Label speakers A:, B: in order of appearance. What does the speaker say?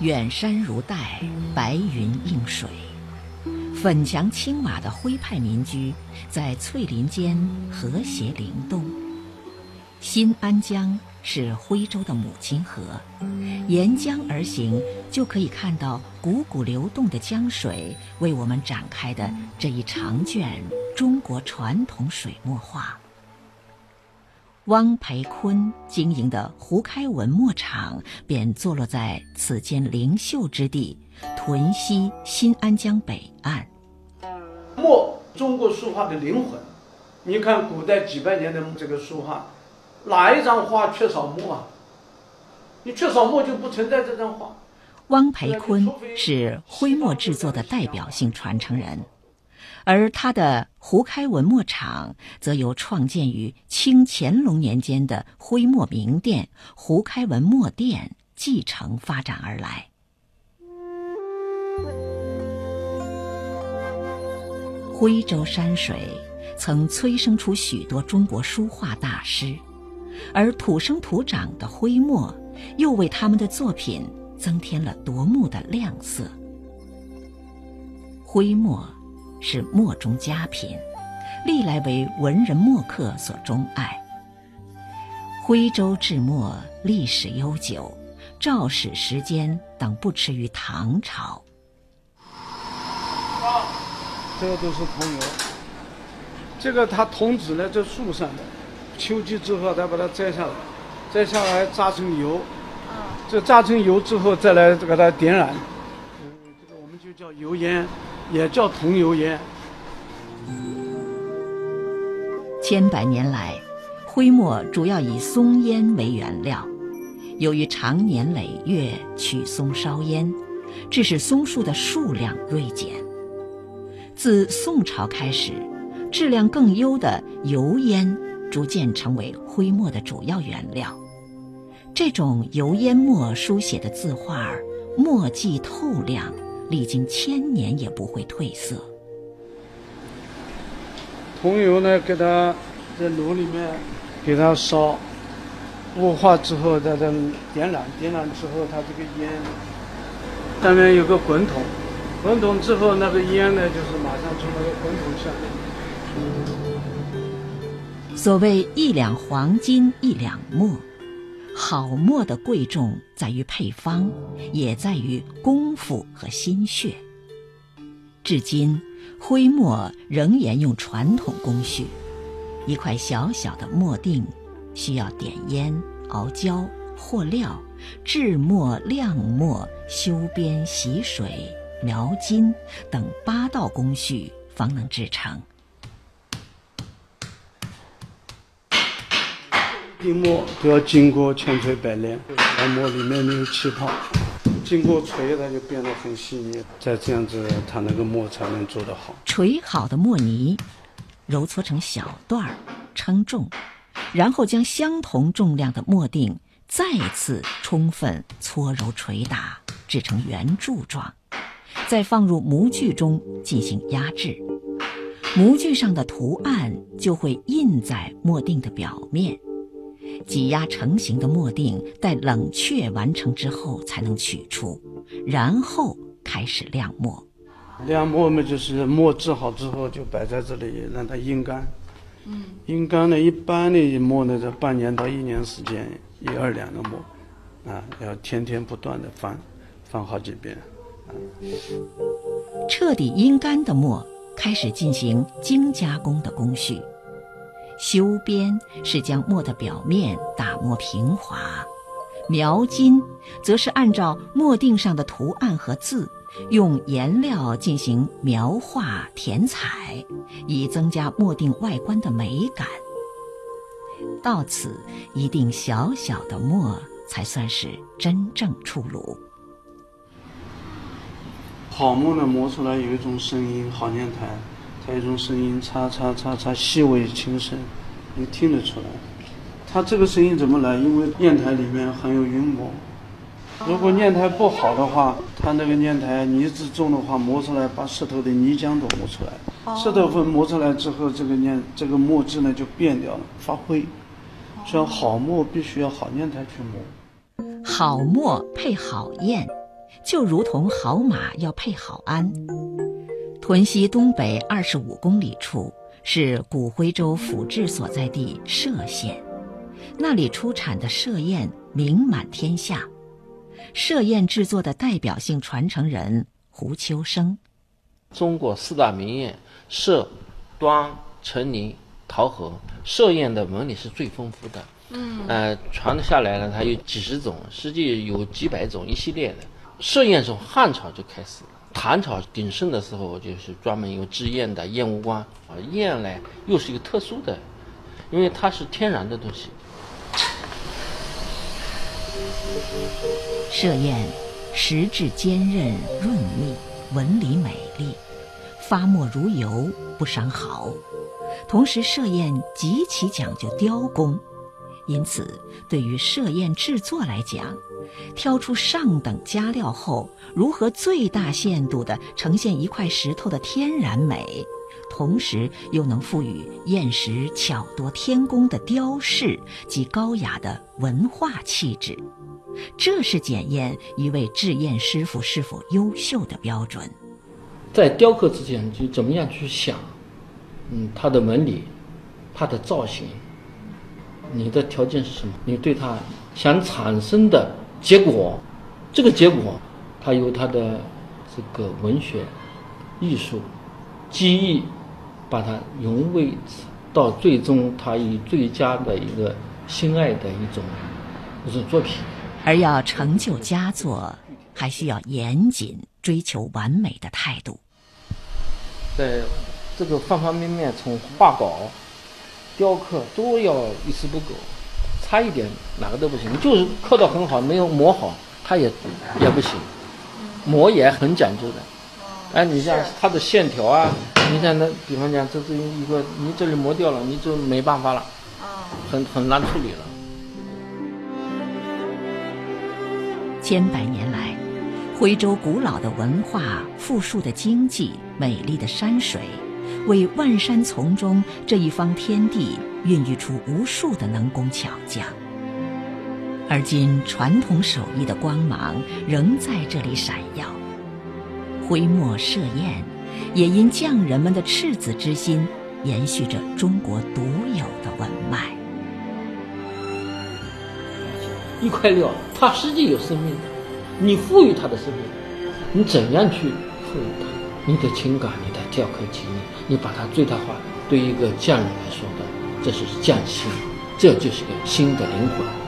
A: 远山如黛，白云映水，粉墙青瓦的徽派民居在翠林间和谐灵动。新安江是徽州的母亲河，沿江而行就可以看到汩汩流动的江水为我们展开的这一长卷中国传统水墨画。汪培坤经营的胡开文墨厂便坐落在此间灵秀之地——屯溪新安江北岸。
B: 墨，中国书画的灵魂。你看古代几百年的这个书画。哪一张画缺少墨啊？你缺少墨就不存在这张画。
A: 汪培坤是徽墨制作的代表性传承人，而他的胡开文墨厂则由创建于清乾隆年间的徽墨名店胡开文墨店继承发展而来。徽州山水曾催生出许多中国书画大师。而土生土长的徽墨，又为他们的作品增添了夺目的亮色。徽墨是墨中佳品，历来为文人墨客所钟爱。徽州制墨历史悠久，肇始时间等不迟于唐朝。
B: 啊，这个都是桐油，这个它桐子呢，在树上的。秋季之后再把它摘下来，摘下来榨成油，这榨成油之后再来给它点燃，这个我们就叫油烟，也叫桐油烟。
A: 千百年来，徽墨主要以松烟为原料，由于长年累月取松烧烟，致使松树的数量锐减。自宋朝开始，质量更优的油烟。逐渐成为徽墨的主要原料。这种油烟墨书写的字画，墨迹透亮，历经千年也不会褪色。
B: 桐油呢，给它在炉里面给它烧，雾化之后在这点燃，点燃之后它这个烟上面有个滚筒，滚筒之后那个烟呢，就是马上从那个滚筒下面。
A: 所谓一两黄金一两墨，好墨的贵重在于配方，也在于功夫和心血。至今，徽墨仍沿用传统工序，一块小小的墨锭，需要点烟、熬胶、和料、制墨、晾墨、修边、洗水、描金等八道工序方能制成。
B: 定墨都要经过千锤百炼，让墨里面没有气泡，经过锤它就变得很细腻，再这样子它那个墨才能做得好。
A: 锤好的墨泥，揉搓成小段儿，称重，然后将相同重量的墨锭再次充分搓揉捶打，制成圆柱状，再放入模具中进行压制，模具上的图案就会印在墨锭的表面。挤压成型的墨锭，待冷却完成之后才能取出，然后开始晾墨。
B: 晾墨嘛，就是墨制好之后就摆在这里，让它阴干。嗯，阴干呢，一般的墨呢，这半年到一年时间，一二两的墨，啊，要天天不断的翻，翻好几遍。啊，
A: 彻底阴干的墨，开始进行精加工的工序。修边是将墨的表面打磨平滑，描金则是按照墨锭上的图案和字，用颜料进行描画填彩，以增加墨锭外观的美感。到此，一锭小小的墨才算是真正出炉。
B: 好墨呢，磨出来有一种声音，好念台。它一种声音，嚓嚓嚓嚓，细微轻声，你听得出来。它这个声音怎么来？因为砚台里面含有云母。如果砚台不好的话，它那个砚台泥质重的话，磨出来把石头的泥浆都磨出来。石头粉磨出来之后，这个砚这个墨质呢就变掉了，发灰。所以好墨必须要好砚台去磨。
A: 好墨配好砚，就如同好马要配好鞍。屯溪东北二十五公里处是古徽州府治所在地歙县，那里出产的歙砚名满天下。歙砚制作的代表性传承人胡秋生。
C: 中国四大名砚歙、端、成泥、桃核，歙砚的纹理是最丰富的。嗯，呃，传下来呢，它有几十种，实际有几百种一系列的。歙砚从汉朝就开始了，唐朝鼎盛的时候就是专门有制砚的砚务官啊。砚呢又是一个特殊的，因为它是天然的东西。
A: 歙砚实质坚韧润密，纹理美丽，发墨如油，不伤毫。同时，歙砚极其讲究雕工，因此对于设砚制作来讲，挑出上等佳料后，如何最大限度地呈现一块石头的天然美，同时又能赋予砚石巧夺天工的雕饰及高雅的文化气质，这是检验一位制砚师傅是否优秀的标准。
D: 在雕刻之前，就怎么样去想？嗯，它的纹理，它的造型，你的条件是什么？你对它想产生的结果，这个结果，它由它的这个文学、艺术、技艺，把它融为到最终，它以最佳的一个心爱的一种一种作品。
A: 而要成就佳作，还需要严谨追求完美的态度。
D: 在这个方方面面，从画稿、雕刻都要一丝不苟，差一点哪个都不行。就是刻得很好，没有磨好，它也也不行。磨也很讲究的。哎，你像它的线条啊，你像那，比方讲，这是一个，你这里磨掉了，你就没办法了，很很难处理了。
A: 千百年来，徽州古老的文化、富庶的经济、美丽的山水。为万山丛中这一方天地孕育出无数的能工巧匠，而今传统手艺的光芒仍在这里闪耀。徽墨歙砚也因匠人们的赤子之心，延续着中国独有的文脉。
D: 一块料，它实际有生命的，你赋予它的生命，你怎样去赋予它？你的情感，你的雕刻技艺，你把它最大化。对一个匠人来说的，这是匠心，这就是个新的灵魂。